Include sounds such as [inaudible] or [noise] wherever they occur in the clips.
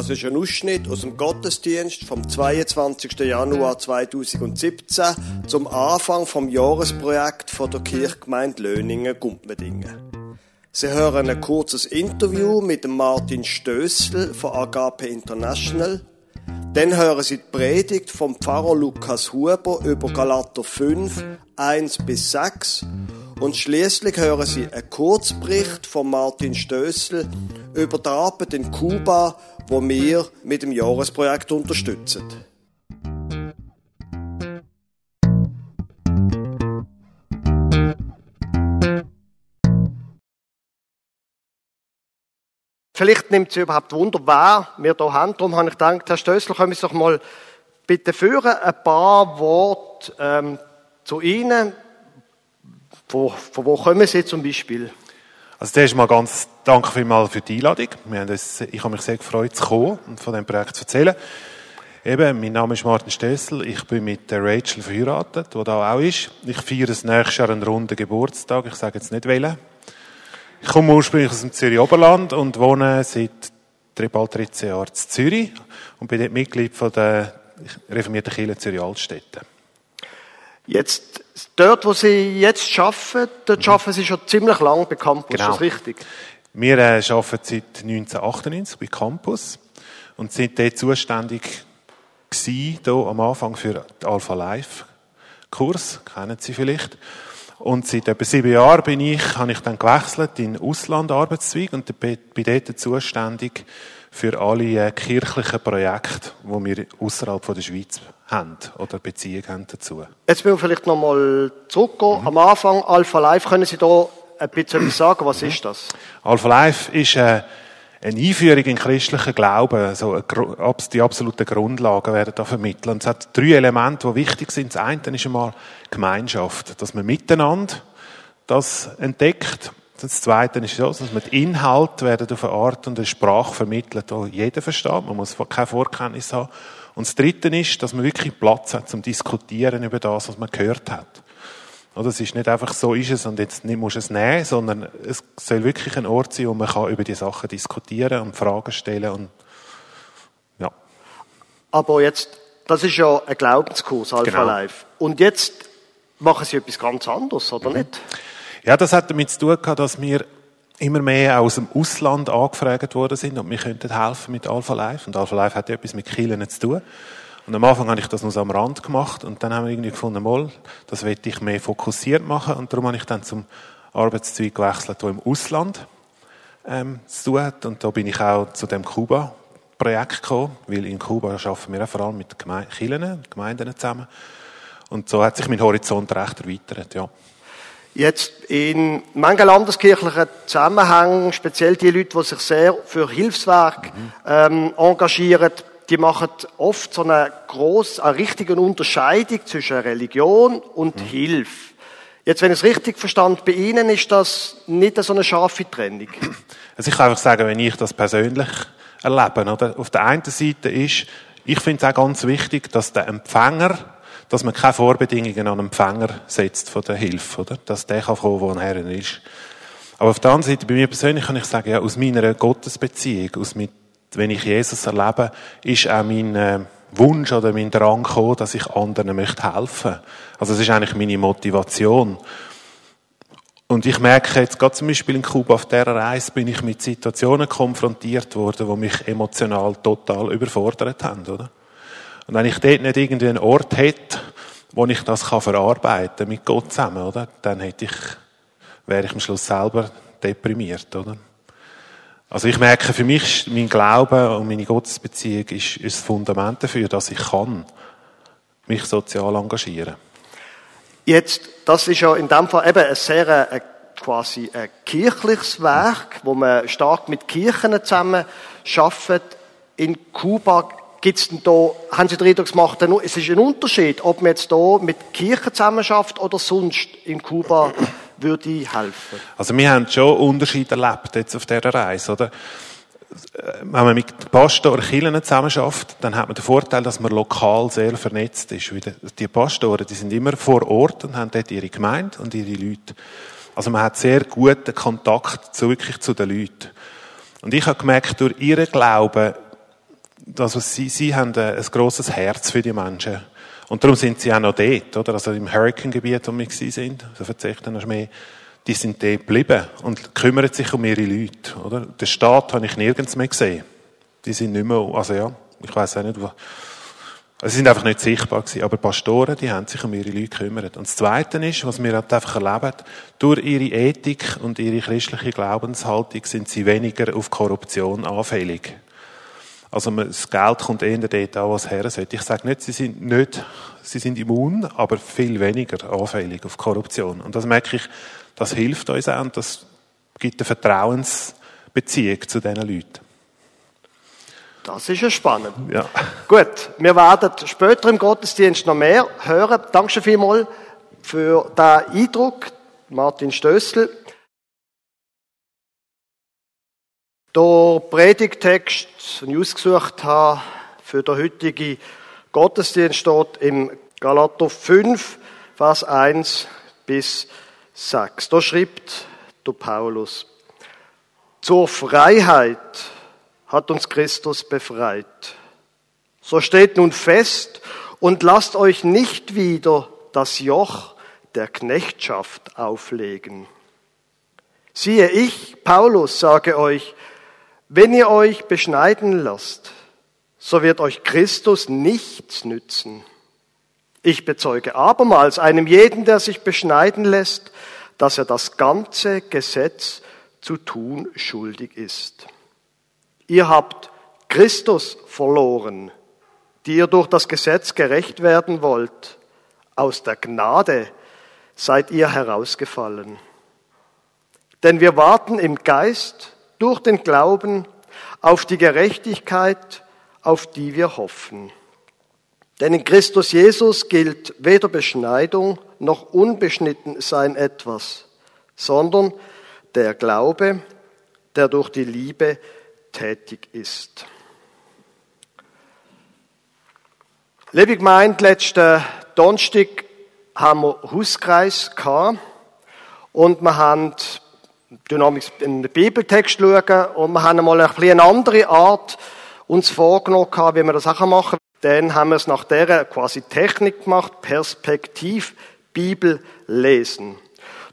Das ist ein Ausschnitt aus dem Gottesdienst vom 22. Januar 2017 zum Anfang vom Jahresprojekt von der Kirchgemeinde Löningen-Gumpmedingen. Sie hören ein kurzes Interview mit Martin Stössel von Agape International. Dann hören Sie die Predigt vom Pfarrer Lukas Huber über Galater 5, 1 bis 6 und schließlich hören Sie einen Kurzbericht von Martin Stössel über die Arbeit in Kuba, wo wir mit dem Jahresprojekt unterstützen. Vielleicht nimmt Sie überhaupt Wunder, wer wir hier haben. Darum habe ich gedacht, Herr Stössel, können Sie doch mal bitte führen, ein paar Worte ähm, zu Ihnen, von, von wo kommen Sie zum Beispiel? Also zuerst mal ganz danke vielmals für die Einladung. Wir haben das, ich habe mich sehr gefreut zu kommen und von dem Projekt zu erzählen. Eben, mein Name ist Martin Stössel. Ich bin mit der Rachel verheiratet, die da auch ist. Ich feiere das nächste Jahr einen runden Geburtstag. Ich sage jetzt nicht wählen. Ich komme ursprünglich aus dem Zürich Oberland und wohne seit bald 13 Jahren in Zürich und bin dort Mitglied von der reformierten Kirche Zürich Altstädte. Jetzt, dort, wo Sie jetzt arbeiten, dort mhm. arbeiten Sie schon ziemlich lang bei Campus, genau. ist das richtig? Wir äh, arbeiten seit 1998 bei Campus und sind dort zuständig gewesen, hier am Anfang für den Alpha Life Kurs, kennen Sie vielleicht. Und seit etwa sieben Jahren bin ich, habe ich dann gewechselt in Auslandarbeitszweig und bin dort zuständig für alle äh, kirchlichen Projekte, die wir außerhalb der Schweiz haben oder Beziehungen haben dazu. Jetzt müssen wir vielleicht nochmal zurückgehen. Mhm. Am Anfang Alpha Life, können Sie da ein bisschen etwas sagen? Was mhm. ist das? Alpha Life ist äh, eine Einführung in christlichen Glauben. Also die absoluten Grundlagen werden da vermittelt. Und es hat drei Elemente, die wichtig sind. Das eine ist einmal Gemeinschaft, dass man miteinander das entdeckt. Das Zweite ist so, dass man die Inhalte werden auf eine Art und eine Sprache vermittelt, die jeder versteht. Man muss keine Vorkenntnis haben. Und das Dritte ist, dass man wirklich Platz hat zum Diskutieren über das, was man gehört hat. Oder es ist nicht einfach so ist es und jetzt nicht muss es nehmen, sondern es soll wirklich ein Ort sein, wo man kann über die Sachen diskutieren und Fragen stellen und ja. Aber jetzt, das ist ja ein Glaubenskurs, Alpha genau. Life. Und jetzt machen Sie etwas ganz anderes, oder mhm. nicht? Ja, das hat damit zu tun gehabt, dass wir immer mehr aus dem Ausland angefragt worden sind und wir könnten helfen mit Alpha Life. Und Alpha Life hat ja etwas mit Kielen zu tun. Und am Anfang habe ich das nur so am Rand gemacht und dann haben wir irgendwie gefunden, mal, das will ich mehr fokussiert machen und darum habe ich dann zum Arbeitszweig gewechselt, der im Ausland ähm, zu tun hat. Und da bin ich auch zu dem Kuba-Projekt gekommen, weil in Kuba arbeiten wir auch vor allem mit Kirchen, Gemeinden zusammen. Und so hat sich mein Horizont recht erweitert, ja. Jetzt in manchen landeskirchlichen Zusammenhängen, speziell die Leute, die sich sehr für Hilfswerk mhm. ähm, engagieren, die machen oft so eine groß, eine richtige Unterscheidung zwischen Religion und mhm. Hilfe. Jetzt, wenn ich es richtig verstanden, bei Ihnen ist das nicht so eine scharfe Trennung. Also ich kann einfach sagen, wenn ich das persönlich erlebe, oder? Auf der einen Seite ist, ich finde es auch ganz wichtig, dass der Empfänger, dass man keine Vorbedingungen an den Empfänger setzt von der Hilfe, oder? Dass der kann kommen, wo er ist. Aber auf der anderen Seite, bei mir persönlich kann ich sagen, ja, aus meiner Gottesbeziehung, aus mit wenn ich Jesus erlebe, ist auch mein äh, Wunsch oder mein Drang gekommen, dass ich anderen möchte helfen. Also es ist eigentlich meine Motivation. Und ich merke jetzt gerade zum Beispiel in Kuba auf dieser Reise bin ich mit Situationen konfrontiert worden, die mich emotional total überfordert haben, oder? Und wenn ich dort nicht irgendwie einen Ort hätte, wo ich das kann verarbeiten mit Gott zusammen, oder? Dann hätte ich, wäre ich am Schluss selber deprimiert, oder? Also ich merke, für mich mein Glaube und meine Gottesbeziehung ist, ist das Fundament dafür, dass ich kann mich sozial engagieren. Jetzt, das ist ja in dem Fall eben ein sehr ein, äh, quasi ein kirchliches Werk, wo man stark mit Kirchen zusammen schafft. In Kuba gibt's denn da, haben Sie den Eindruck gemacht, es ist ein Unterschied, ob man jetzt da mit Kirchen zusammen schafft oder sonst in Kuba [clears throat] würde helfen? Also wir haben schon Unterschiede erlebt jetzt auf dieser Reise, oder? Wenn man mit Pastoren Kirchen zusammenarbeitet, dann hat man den Vorteil, dass man lokal sehr vernetzt ist. Die Pastoren, die sind immer vor Ort und haben dort ihre Gemeinde und ihre Leute. Also man hat sehr guten Kontakt zu, wirklich zu den Leuten. Und ich habe gemerkt, durch ihren Glauben also sie, sie haben ein, ein grosses Herz für die Menschen. Und darum sind sie auch noch dort, oder? Also im Hurricane-Gebiet, wo wir sind, also verzichten noch mehr, die sind dort geblieben und kümmern sich um ihre Leute, oder? Den Staat habe ich nirgends mehr gesehen. Die sind nicht mehr, also ja, ich weiß auch nicht, wo, also sie sind einfach nicht sichtbar gewesen. Aber Pastoren, die haben sich um ihre Leute gekümmert. Und das Zweite ist, was wir halt einfach erleben, durch ihre Ethik und ihre christliche Glaubenshaltung sind sie weniger auf Korruption anfällig. Also das Geld kommt eher dort an, was her sollte. Ich sage nicht, sie sind nicht, sie sind immun, aber viel weniger anfällig auf Korruption. Und das merke ich, das hilft uns auch und das gibt eine Vertrauensbeziehung zu diesen Leuten. Das ist ja spannend. Ja. Gut, wir werden später im Gottesdienst noch mehr hören. Danke schon vielmals für den Eindruck, Martin Stössel. Der Predigtext, den ich ausgesucht habe für den heutigen Gottesdienst, steht im Galater 5, Vers 1 bis 6. Da schreibt der Paulus, zur Freiheit hat uns Christus befreit. So steht nun fest und lasst euch nicht wieder das Joch der Knechtschaft auflegen. Siehe, ich, Paulus, sage euch, wenn ihr euch beschneiden lasst, so wird euch Christus nichts nützen. Ich bezeuge abermals einem jeden, der sich beschneiden lässt, dass er das ganze Gesetz zu tun schuldig ist. Ihr habt Christus verloren, die ihr durch das Gesetz gerecht werden wollt. Aus der Gnade seid ihr herausgefallen. Denn wir warten im Geist durch den Glauben auf die Gerechtigkeit, auf die wir hoffen. Denn in Christus Jesus gilt weder Beschneidung noch unbeschnitten sein etwas, sondern der Glaube, der durch die Liebe tätig ist. Liebe Gemeinde, letzten Donnerstag haben wir Hauskreis gehabt und wir haben dynamisch in den Bibeltext schauen und wir haben mal ein eine andere Art uns vorgenommen wie wir das auch machen. Dann haben wir es nach der quasi Technik gemacht, Perspektiv Bibel lesen.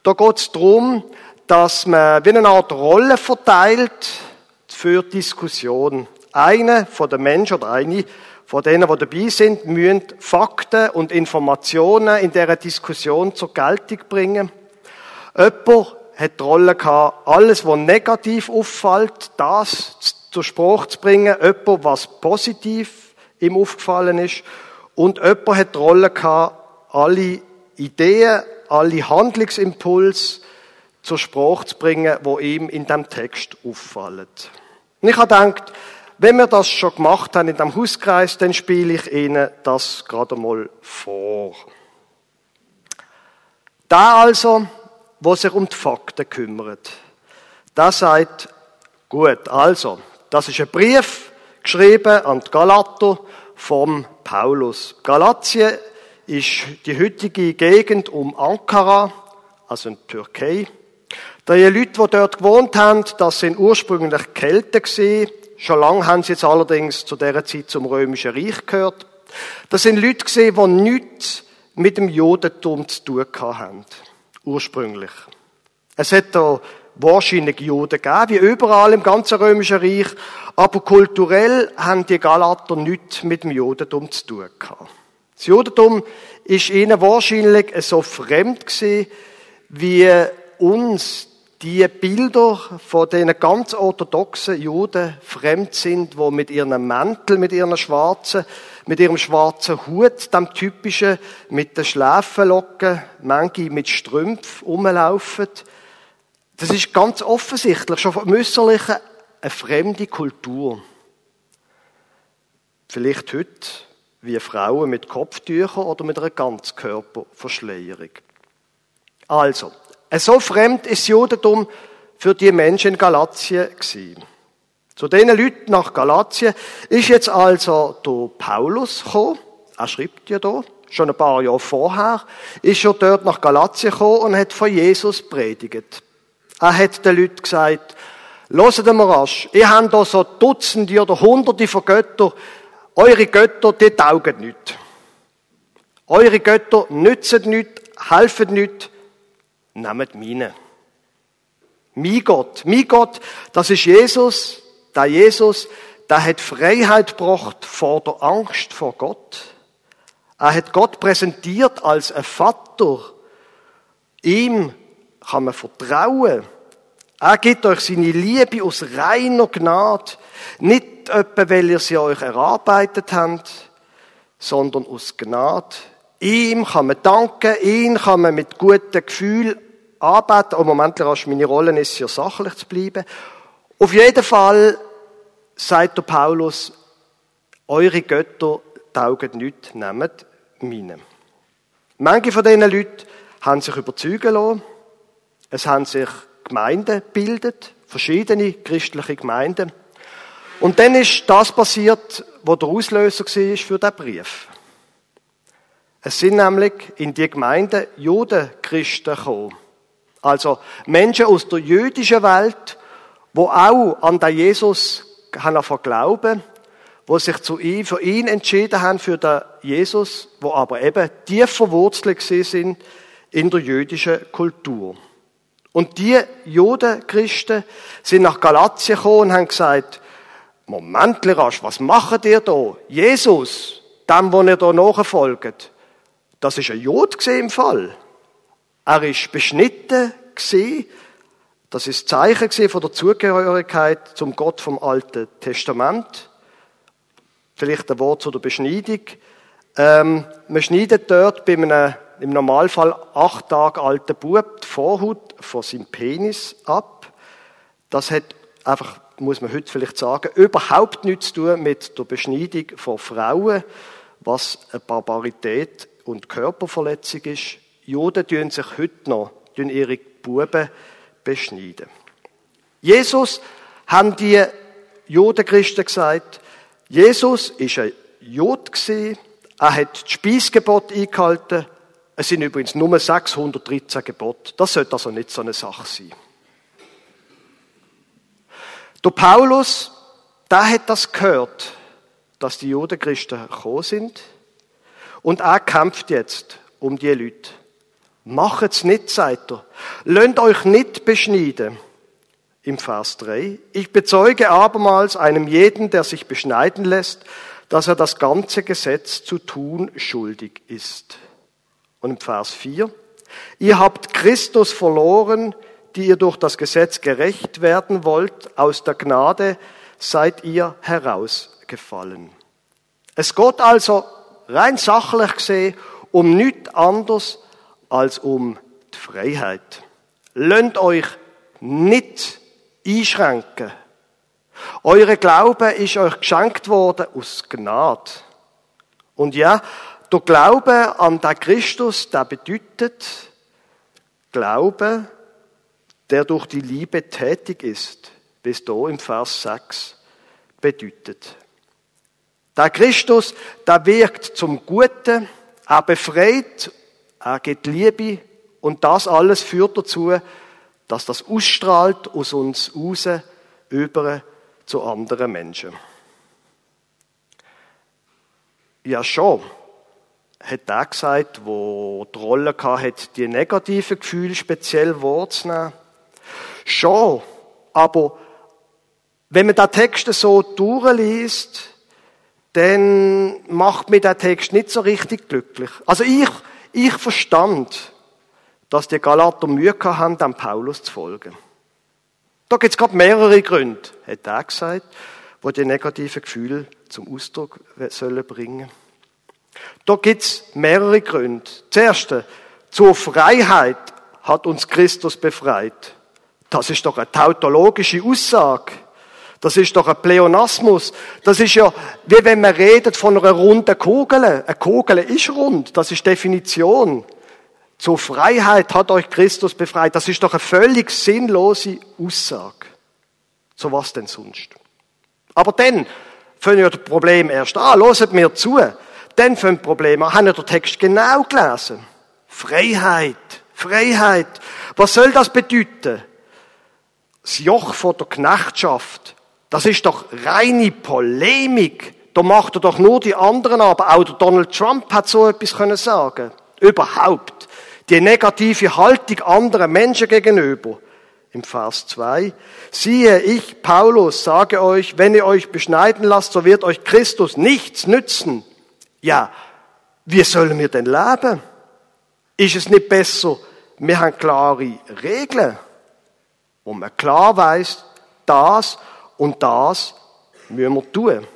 Da geht es darum, dass man wie eine Art Rolle verteilt für Diskussion. Eine von den Menschen oder eine von denen, die dabei sind, müssen Fakten und Informationen in dieser Diskussion zur Geltung bringen. Jemand hat die Rolle gehabt, alles, was negativ auffällt, das zur Sprache zu bringen. Jemand, was positiv ihm aufgefallen ist. Und jemand hat die Rolle gehabt, alle Ideen, alle Handlungsimpulse zur Sprache zu bringen, wo ihm in dem Text auffallen. Und ich habe gedacht, wenn wir das schon gemacht haben in dem Hauskreis, dann spiele ich Ihnen das gerade mal vor. Da also, wo sich um die Fakten kümmert, da sagt, gut, also, das ist ein Brief geschrieben an die Galater vom Paulus. Galatien ist die heutige Gegend um Ankara, also in Türkei. Die Leute, die dort gewohnt haben, das sind ursprünglich Kelten gewesen. Schon lange haben sie jetzt allerdings zu dieser Zeit zum Römischen Reich gehört. Das sind Leute gewesen, die nichts mit dem Judentum zu tun haben. Ursprünglich. Es hat da wahrscheinlich Juden gegeben, wie überall im ganzen Römischen Reich. Aber kulturell haben die Galater nichts mit dem Judentum zu tun gehabt. Das Judentum ist ihnen wahrscheinlich so fremd gewesen, wie uns die Bilder von den ganz orthodoxen Juden fremd sind, wo mit ihren Mänteln, mit ihren schwarzen, mit ihrem schwarzen Hut, dem typischen, mit den Schläfenlocken, manche mit Strümpf rumlaufen. Das ist ganz offensichtlich, schon vom Äußerlichen, eine fremde Kultur. Vielleicht heute wie Frauen mit Kopftüchern oder mit einer Ganzkörperverschleierung. Also, so fremd ist Judentum für die Menschen in Galatien gewesen. Zu diesen Leuten nach Galatien ist jetzt also der Paulus gekommen. Er schreibt ja da, schon ein paar Jahre vorher, ist er dort nach Galatien gekommen und hat von Jesus predigt. Er hat den Leuten gesagt, Hört mal rasch. Ihr habt da so Dutzende oder Hunderte von Göttern. Eure Götter, die taugen nicht. Eure Götter nützen nicht, helfen nicht. Nehmt meine. Mein Gott, mein Gott, das ist Jesus. Der Jesus, der hat Freiheit gebracht vor der Angst vor Gott. Er hat Gott präsentiert als ein Vater. Ihm kann man vertrauen. Er gibt euch seine Liebe aus reiner Gnade. Nicht etwa, weil ihr sie euch erarbeitet habt, sondern aus Gnade. Ihm kann man danken, ihn kann man mit gutem Gefühl anbeten. Im Moment rasch meine Rolle ist hier sachlich zu bleiben. Auf jeden Fall sagt der Paulus, eure Götter taugen nicht, nehmt meine. Manche von diesen Leuten haben sich überzeugen lassen. Es haben sich Gemeinden gebildet, verschiedene christliche Gemeinden. Und dann ist das passiert, wo der Auslöser war für diesen Brief. Es sind nämlich in die Gemeinden Judenchristen gekommen. Also Menschen aus der jüdischen Welt, wo auch an den Jesus haben glauben, wo sich zu ihm, für ihn entschieden haben, für den Jesus, wo aber eben tief verwurzelt sind in der jüdischen Kultur. Und die Judenchristen sind nach Galatien gekommen und haben gesagt, Moment, was macht ihr da? Jesus, dem, wo ihr da nachfolgt, das ist ein Jod im Fall. Er ist beschnitten gesehen. Das ist Zeichen von der Zugehörigkeit zum Gott vom Alten Testament. Vielleicht ein Wort zu der Beschneidung. Ähm, man schneidet dort bei einem im Normalfall acht Tage alten Bub die Vorhaut von seinem Penis ab. Das hat einfach, muss man heute vielleicht sagen, überhaupt nichts zu tun mit der Beschneidung von Frauen, was eine Barbarität und Körperverletzung ist. Juden tun sich heute noch, tun ihre Buben beschneiden. Jesus haben die Judenchristen gesagt, Jesus ist ein Jod er hat das Speisgebot eingehalten, es sind übrigens nur 613 Gebote. Das sollte also nicht so eine Sache sein. Der Paulus, der hat das gehört, dass die Judenchristen gekommen sind. Und er kämpft jetzt um die Leute. Macht's nicht, sagt er. Lönnt euch nicht beschneiden. Im Vers 3. Ich bezeuge abermals einem jeden, der sich beschneiden lässt, dass er das ganze Gesetz zu tun schuldig ist. Und im Vers 4, ihr habt Christus verloren, die ihr durch das Gesetz gerecht werden wollt, aus der Gnade seid ihr herausgefallen. Es geht also rein sachlich gesehen um nichts anderes als um die Freiheit. Lönnt euch nicht einschränken. Eure Glaube ist euch geschenkt worden aus Gnade. Und ja, der Glaube an den Christus, der bedeutet Glaube, der durch die Liebe tätig ist, wie es hier im Vers 6 bedeutet. Der Christus, der wirkt zum Guten, er befreit, er gibt Liebe und das alles führt dazu, dass das ausstrahlt aus uns raus über zu anderen Menschen. Ja schon, hat der gesagt, wo die Rolle hatte, die negativen Gefühle speziell wahrzunehmen. Schon, aber wenn man den Text so durchliest, dann macht mir der Text nicht so richtig glücklich. Also ich, ich verstand, dass die Galater Mühe haben, dem Paulus zu folgen. Da gibt es gerade mehrere Gründe, hat er gesagt, wo die negativen Gefühle zum Ausdruck sollen bringen da gibt's mehrere Gründe. Das erste, zur Freiheit hat uns Christus befreit. Das ist doch eine tautologische Aussage. Das ist doch ein Pleonasmus. Das ist ja, wie wenn man redet von einer runden Kugel. Eine Kugel ist rund. Das ist Definition. Zur Freiheit hat euch Christus befreit. Das ist doch eine völlig sinnlose Aussage. So was denn sonst? Aber dann fangen ja das Problem erst an. Loset mir zu. Dann fängt Probleme an. Haben ja den Text genau gelesen? Freiheit. Freiheit. Was soll das bedeuten? das Joch von der Knechtschaft, das ist doch reine Polemik. Da macht er doch nur die anderen, aber auch Donald Trump hat so etwas können sagen. Überhaupt. Die negative Haltung anderen Menschen gegenüber. Im Vers 2. Siehe, ich, Paulus, sage euch, wenn ihr euch beschneiden lasst, so wird euch Christus nichts nützen. Ja, wie sollen wir denn leben? Ist es nicht besser, wir haben klare Regeln, wo man klar weiß, das und das müssen wir tun.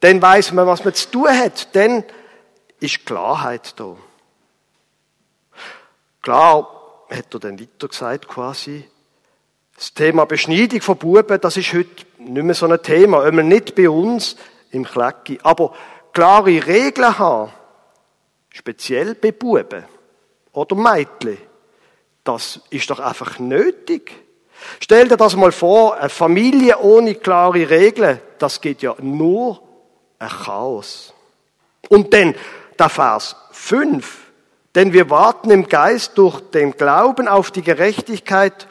Dann weiß man, was man zu tun hat. Dann ist Klarheit da. Klar, hat er dann weiter gesagt quasi, das Thema Beschneidung von Buben, das ist heute nicht mehr so ein Thema, immer nicht bei uns im Klecki. Aber klare Regeln haben, speziell bei Buben oder Mädchen, das ist doch einfach nötig. Stell dir das mal vor, eine Familie ohne klare Regeln, das geht ja nur ein Chaos. Und dann der Vers 5. Denn wir warten im Geist durch den Glauben auf die Gerechtigkeit,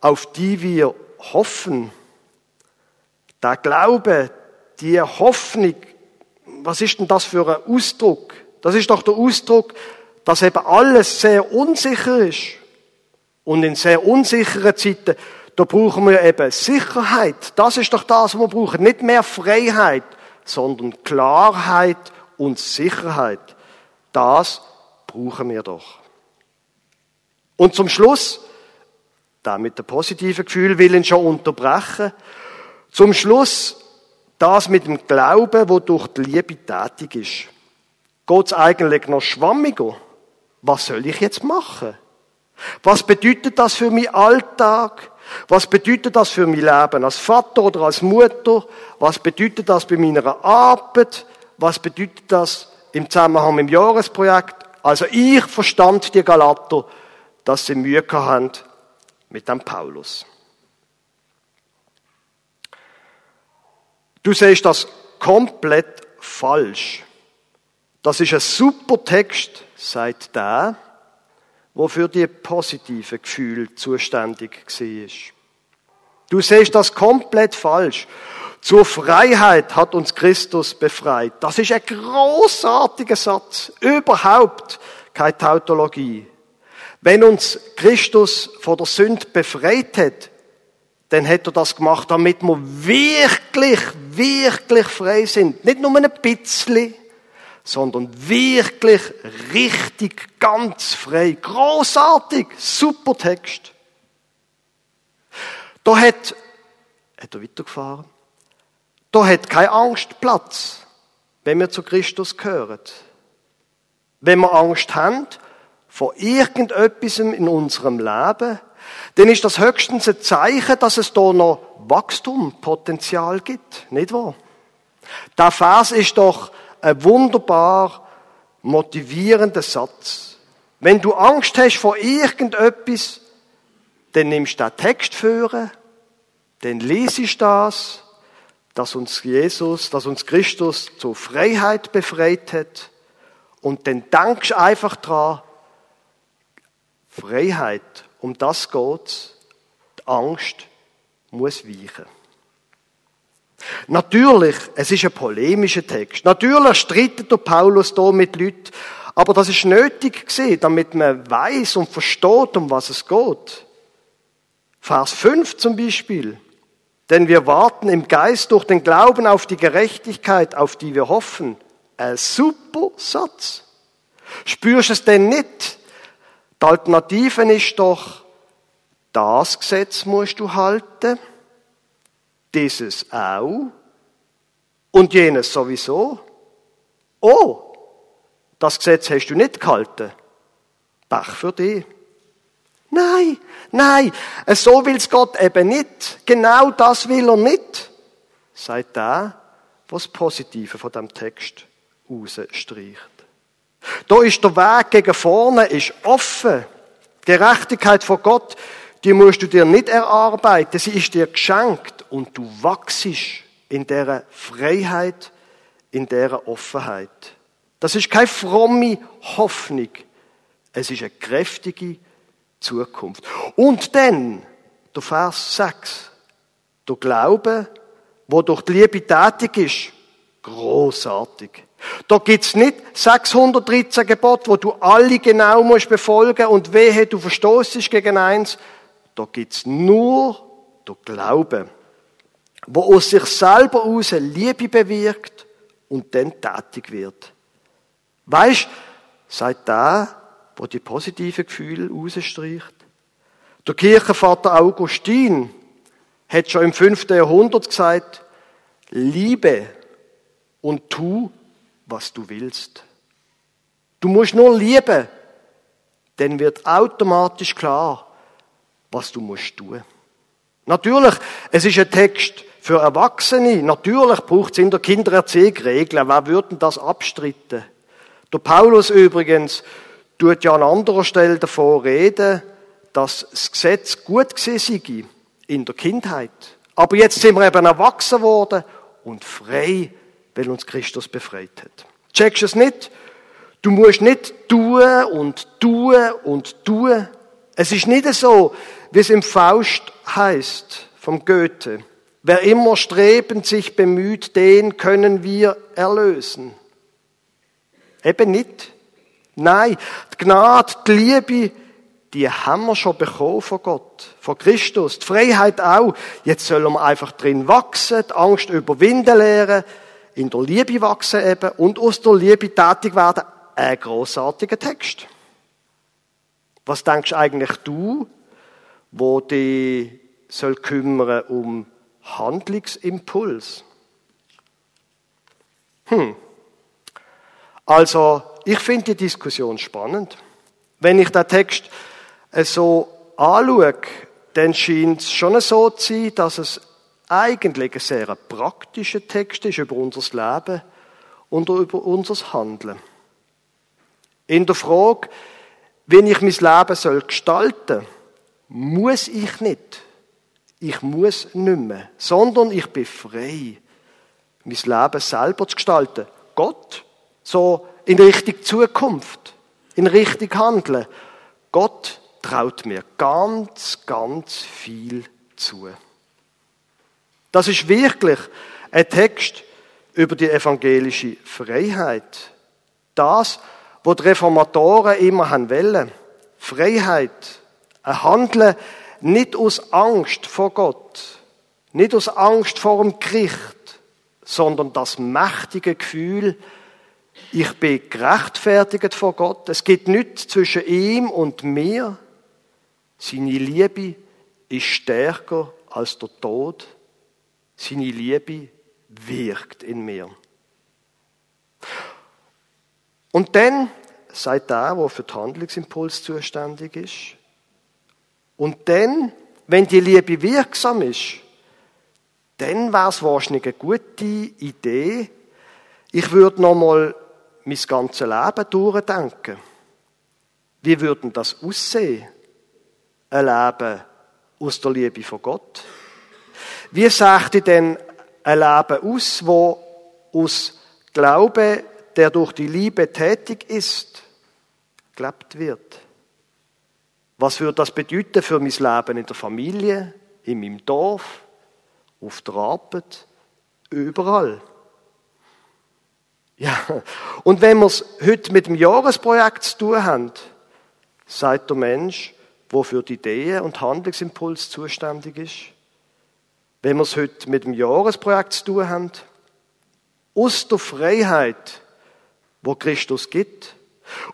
auf die wir hoffen. Der Glaube, die Hoffnung, was ist denn das für ein Ausdruck? Das ist doch der Ausdruck, dass eben alles sehr unsicher ist. Und in sehr unsicheren Zeiten, da brauchen wir eben Sicherheit. Das ist doch das, was wir brauchen. Nicht mehr Freiheit, sondern Klarheit und Sicherheit. Das brauchen wir doch. Und zum Schluss, da mit dem positiven Gefühl will ich schon unterbrechen. Zum Schluss, das mit dem Glauben, wo durch die Liebe tätig ist. Geht's eigentlich noch schwammiger? Was soll ich jetzt machen? Was bedeutet das für meinen Alltag? Was bedeutet das für mein Leben als Vater oder als Mutter? Was bedeutet das bei meiner Arbeit? Was bedeutet das im Zusammenhang mit dem Jahresprojekt? Also ich verstand die Galater, dass sie Mühe haben mit dem Paulus. Du siehst das komplett falsch. Das ist ein super Text, sagt der, wo für die positiven Gefühle zuständig war. Du siehst das komplett falsch. Zur Freiheit hat uns Christus befreit. Das ist ein großartiger Satz. Überhaupt keine Tautologie. Wenn uns Christus vor der Sünde befreit hat, dann hat er das gemacht, damit wir wirklich, wirklich frei sind. Nicht nur ein bisschen, sondern wirklich richtig, ganz frei. Großartig, super Text. Da hat, hat er weitergefahren, da hat keine Angst Platz, wenn wir zu Christus gehören. Wenn wir Angst haben vor irgendetwas in unserem Leben, dann ist das höchstens ein Zeichen, dass es da noch Wachstumpotenzial gibt. Nicht wahr? Der Vers ist doch ein wunderbar motivierender Satz. Wenn du Angst hast vor irgendetwas, dann nimmst du den Text führen, dann liest das, dass uns Jesus, dass uns Christus zur Freiheit befreit hat, und dann denkst du einfach dran, Freiheit, um das geht's, die Angst muss weichen. Natürlich, es ist ein polemischer Text. Natürlich streitet der Paulus da mit Leuten, aber das ist nötig gewesen, damit man weiß und versteht, um was es geht. Vers 5 zum Beispiel. Denn wir warten im Geist durch den Glauben auf die Gerechtigkeit, auf die wir hoffen. Ein super Satz. Spürst du es denn nicht? Die Alternative ist doch, das Gesetz musst du halten dieses auch und jenes sowieso. Oh, das Gesetz hast du nicht gehalten. Pech für dich. Nein, nein, so will's Gott eben nicht. Genau das will er nicht, sagt der, was Positive von dem Text rausstreicht. Da ist der Weg gegen vorne, ist offen. Gerechtigkeit von Gott, die musst du dir nicht erarbeiten, sie ist dir geschenkt und du wachst in der Freiheit, in der Offenheit. Das ist keine fromme Hoffnung. Es ist eine kräftige Zukunft. Und dann, der Vers 6. Der Glaube, wo durch die Liebe tätig ist, großartig. Da gibt's nicht 613 Gebote, wo du alle genau musst befolgen und wehe, du verstoßest gegen eins. Da gibt's nur der Glaube, wo aus sich selber aus Liebe bewirkt und dann tätig wird. Weißt, sagt der, wo die positiven Gefühle rausstreicht. Der Kirchenvater Augustin hat schon im fünften Jahrhundert gesagt, liebe und tu, was du willst. Du musst nur lieben, dann wird automatisch klar, was du musst tun. Natürlich, es ist ein Text für Erwachsene. Natürlich braucht es in der Kindererziehung Regeln. Wer würde das abstritten? Der Paulus übrigens tut ja an anderer Stelle davon reden, dass das Gesetz gut gewesen in der Kindheit. Aber jetzt sind wir eben erwachsen worden und frei, weil uns Christus befreit hat. Checkst du es nicht? Du musst nicht tun und tun und tun. Es ist nicht so, wie es im Faust heißt vom Goethe. Wer immer strebend sich bemüht, den können wir erlösen. Eben nicht. Nein, die Gnade, die Liebe, die haben wir schon bekommen von Gott, von Christus. Die Freiheit auch. Jetzt sollen wir einfach drin wachsen, die Angst überwinden lernen, in der Liebe wachsen eben und aus der Liebe tätig werden. Ein großartiger Text. Was denkst eigentlich du, wo die soll kümmern um Handlungsimpuls. Hm. Also, ich finde die Diskussion spannend. Wenn ich den Text so anschaue, dann scheint es schon so zu sein, dass es eigentlich ein sehr praktischer Text ist über unser Leben und über unser Handeln. In der Frage, wie ich mein Leben soll gestalten soll, muss ich nicht ich muss nicht mehr, sondern ich bin frei, mein Leben selber zu gestalten. Gott, so in Richtung Zukunft, in Richtung Handeln. Gott traut mir ganz, ganz viel zu. Das ist wirklich ein Text über die evangelische Freiheit. Das, wo die Reformatoren immer haben wollen. Freiheit, ein Handeln nicht aus Angst vor Gott, nicht aus Angst vor dem Gericht, sondern das mächtige Gefühl, ich bin gerechtfertigt vor Gott. Es gibt nichts zwischen ihm und mir. Seine Liebe ist stärker als der Tod. Seine Liebe wirkt in mir. Und dann sagt der, der für den Handlungsimpuls zuständig ist, und dann, wenn die Liebe wirksam ist, dann wäre es wahrscheinlich eine gute Idee, ich würde nochmal mein ganzes Leben durchdenken. Wie würde das aussehen? Ein Leben aus der Liebe von Gott. Wie sagt denn ein Leben aus, wo aus Glaube, der durch die Liebe tätig ist, gelebt wird? Was würde das bedeuten für mein Leben in der Familie, in meinem Dorf, auf der Arbeit, überall? Ja, und wenn wir es heute mit dem Jahresprojekt zu tun haben, sagt der Mensch, der für die Ideen und Handlungsimpuls zuständig ist, wenn wir es heute mit dem Jahresprojekt zu tun haben, aus der Freiheit, wo Christus gibt,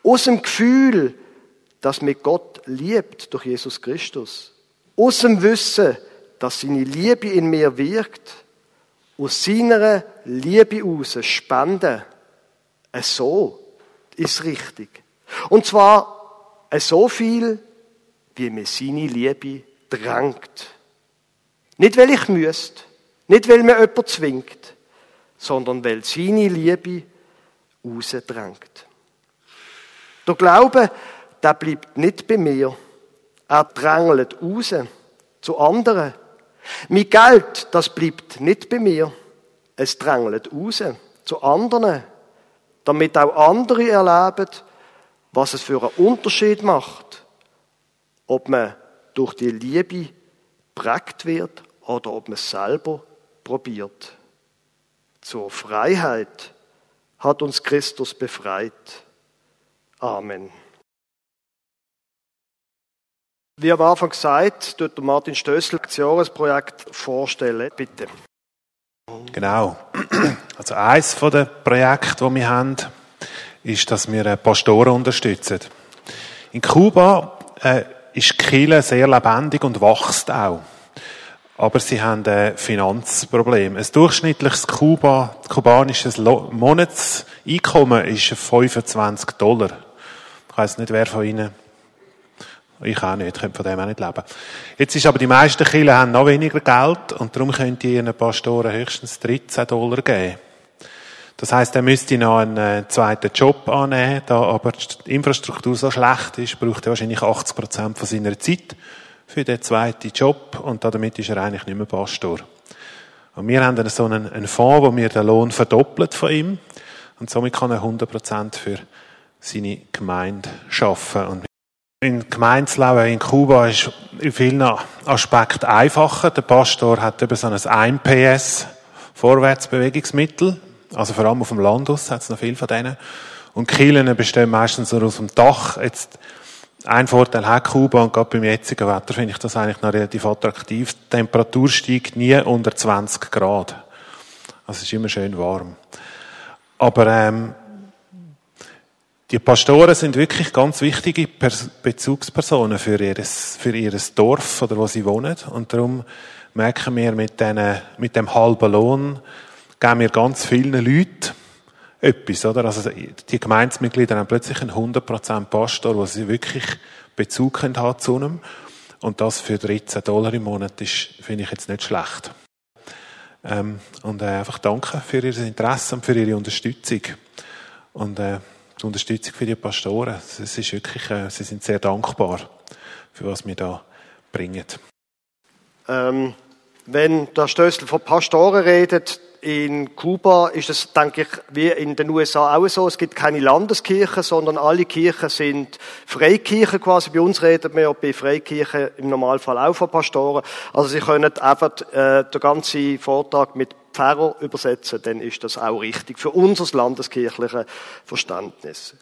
aus dem Gefühl, dass mit Gott liebt durch Jesus Christus. Aus dem Wissen, dass seine Liebe in mir wirkt, aus seiner Liebe aus spenden. So ist richtig. Und zwar so viel, wie mir seine Liebe drängt. Nicht, weil ich müsste, nicht, weil mir jemand zwingt, sondern weil seine Liebe rausdrängt. Der Glaube der bleibt nicht bei mir. Er drängelt raus zu anderen. Mein Geld, das bleibt nicht bei mir. Es drängelt raus zu anderen, damit auch andere erleben, was es für einen Unterschied macht, ob man durch die Liebe geprägt wird oder ob man es selber probiert. Zur Freiheit hat uns Christus befreit. Amen. Wie am Anfang gesagt, tut Martin Stössel das Jahresprojekt vorstellen. Bitte. Genau. Also eins von den Projekten, die wir haben, ist, dass wir Pastoren unterstützen. In Kuba äh, ist Kille sehr lebendig und wächst auch. Aber sie haben ein Finanzproblem. Ein durchschnittliches Kuba, kubanisches Monatseinkommen ist 25 Dollar. Ich weiß nicht, wer von Ihnen ich auch nicht, könnte von dem auch nicht leben. Jetzt ist aber, die meisten Kirchen haben noch weniger Geld und darum können die ihren Pastoren höchstens 13 Dollar geben. Das heißt, er müsste noch einen äh, zweiten Job annehmen, da aber die Infrastruktur so schlecht ist, braucht er wahrscheinlich 80 Prozent von seiner Zeit für den zweiten Job und damit ist er eigentlich nicht mehr Pastor. Und wir haben dann so einen, einen Fonds, wo wir den Lohn verdoppelt von ihm und somit kann er 100 Prozent für seine Gemeinde schaffen. Und in Gemeinsleben in Kuba ist in vielen Aspekten einfacher. Der Pastor hat eben so ein 1PS Vorwärtsbewegungsmittel. Also vor allem auf dem Land aus hat es noch viel von denen. Und Kielen bestehen meistens nur aus dem Dach. Jetzt, ein Vorteil hat Kuba und gerade beim jetzigen Wetter finde ich das eigentlich noch relativ attraktiv. Die Temperatur steigt nie unter 20 Grad. Also es ist immer schön warm. Aber ähm, die Pastoren sind wirklich ganz wichtige Bezugspersonen für ihr, für ihres Dorf oder wo sie wohnen. Und darum merken wir mit, denen, mit dem halben Lohn, geben wir ganz vielen Leuten etwas, oder? Also, die Gemeinsmitglieder haben plötzlich einen 100% Pastor, wo sie wirklich Bezug haben zu einem. Und das für 13 Dollar im Monat ist, finde ich jetzt nicht schlecht. Ähm, und äh, einfach danke für Ihr Interesse und für Ihre Unterstützung. Und äh, die Unterstützung für die Pastoren. Es ist wirklich, äh, sie sind sehr dankbar für was wir da bringen. Ähm, wenn der Stößel von Pastoren redet, in Kuba ist es, denke ich, wie in den USA auch so. Es gibt keine Landeskirchen, sondern alle Kirchen sind Freikirchen quasi. Bei uns reden wir bei Freikirchen im Normalfall auch von Pastoren. Also Sie können einfach äh, den ganzen Vortrag mit Pfarrer übersetzen, dann ist das auch richtig für unser landeskirchliches Verständnis.